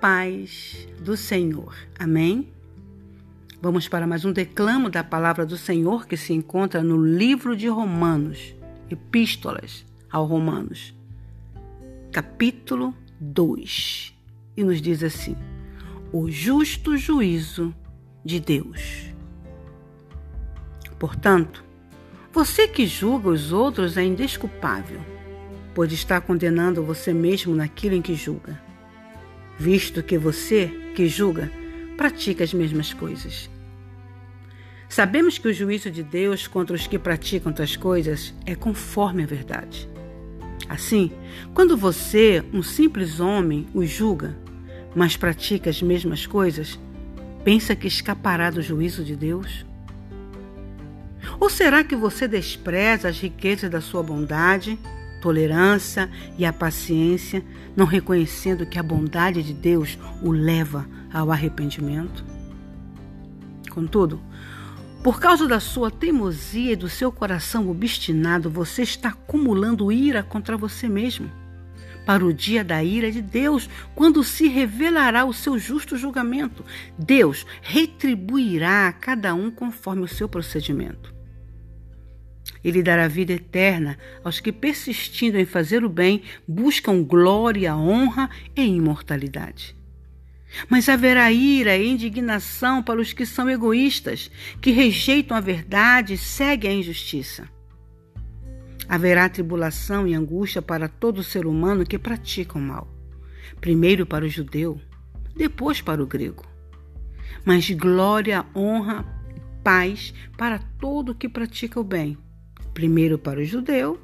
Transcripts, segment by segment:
paz do Senhor. Amém? Vamos para mais um declamo da palavra do Senhor que se encontra no livro de Romanos, Epístolas ao Romanos, capítulo 2. E nos diz assim: O justo juízo de Deus. Portanto, você que julga os outros é indesculpável, pois está condenando você mesmo naquilo em que julga visto que você, que julga, pratica as mesmas coisas. Sabemos que o juízo de Deus contra os que praticam tais coisas é conforme a verdade. Assim, quando você, um simples homem, os julga, mas pratica as mesmas coisas, pensa que escapará do juízo de Deus? Ou será que você despreza as riquezas da sua bondade tolerância e a paciência, não reconhecendo que a bondade de Deus o leva ao arrependimento? Contudo, por causa da sua teimosia e do seu coração obstinado, você está acumulando ira contra você mesmo. Para o dia da ira de Deus, quando se revelará o seu justo julgamento, Deus retribuirá a cada um conforme o seu procedimento. Ele dará vida eterna aos que, persistindo em fazer o bem, buscam glória, honra e imortalidade. Mas haverá ira e indignação para os que são egoístas, que rejeitam a verdade e seguem a injustiça. Haverá tribulação e angústia para todo ser humano que pratica o mal. Primeiro para o judeu, depois para o grego. Mas glória, honra paz para todo que pratica o bem primeiro para o judeu,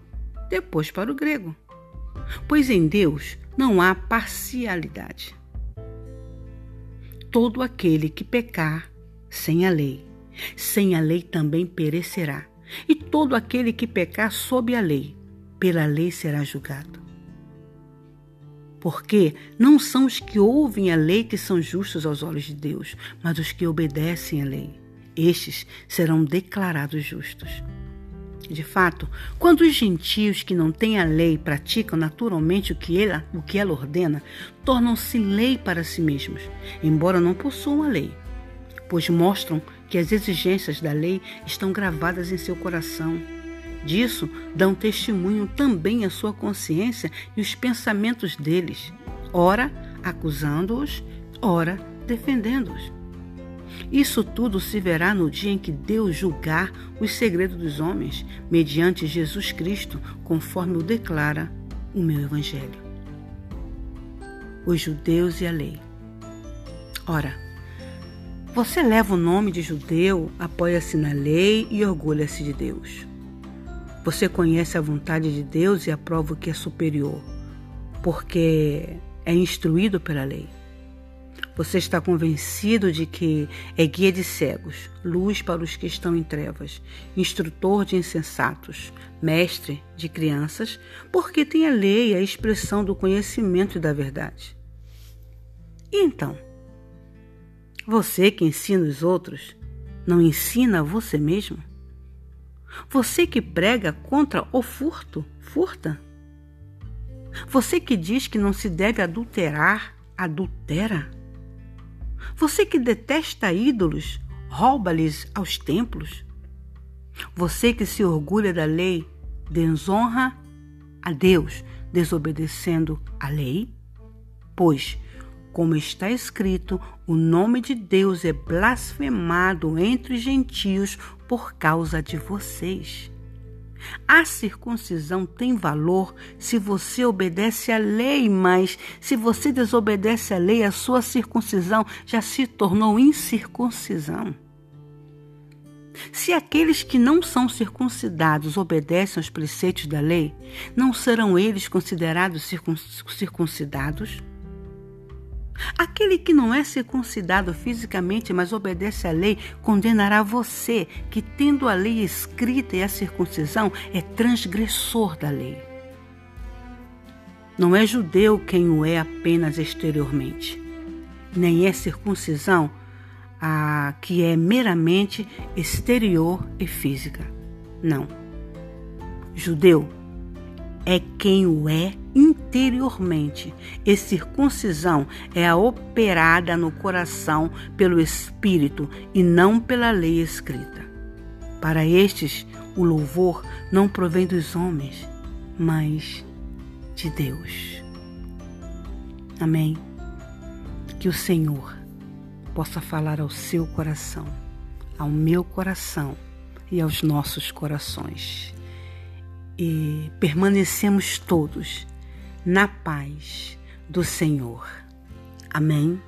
depois para o grego. Pois em Deus não há parcialidade. Todo aquele que pecar sem a lei, sem a lei também perecerá. E todo aquele que pecar sob a lei, pela lei será julgado. Porque não são os que ouvem a lei que são justos aos olhos de Deus, mas os que obedecem à lei. Estes serão declarados justos. De fato, quando os gentios que não têm a lei praticam naturalmente o que ela, o que ela ordena, tornam-se lei para si mesmos, embora não possuam a lei, pois mostram que as exigências da lei estão gravadas em seu coração. Disso dão testemunho também a sua consciência e os pensamentos deles, ora acusando-os, ora defendendo-os. Isso tudo se verá no dia em que Deus julgar os segredos dos homens, mediante Jesus Cristo, conforme o declara o meu Evangelho. Os judeus e a lei. Ora, você leva o nome de judeu, apoia-se na lei e orgulha-se de Deus. Você conhece a vontade de Deus e aprova o que é superior, porque é instruído pela lei. Você está convencido de que é guia de cegos, luz para os que estão em trevas, instrutor de insensatos, mestre de crianças, porque tem a lei, a expressão do conhecimento e da verdade. E então? Você que ensina os outros, não ensina você mesmo? Você que prega contra o furto, furta? Você que diz que não se deve adulterar, adultera? Você que detesta ídolos, rouba-lhes aos templos. Você que se orgulha da lei, desonra a Deus, desobedecendo a lei? Pois, como está escrito, o nome de Deus é blasfemado entre os gentios por causa de vocês. A circuncisão tem valor se você obedece à lei, mas se você desobedece à lei, a sua circuncisão já se tornou incircuncisão. Se aqueles que não são circuncidados obedecem aos preceitos da lei, não serão eles considerados circuncidados? Aquele que não é circuncidado fisicamente, mas obedece à lei, condenará você, que tendo a lei escrita e a circuncisão, é transgressor da lei. Não é judeu quem o é apenas exteriormente, nem é circuncisão a que é meramente exterior e física. Não. Judeu é quem o é interiormente, e circuncisão é a operada no coração pelo Espírito e não pela lei escrita. Para estes, o louvor não provém dos homens, mas de Deus. Amém. Que o Senhor possa falar ao seu coração, ao meu coração e aos nossos corações. E permanecemos todos na paz do Senhor. Amém.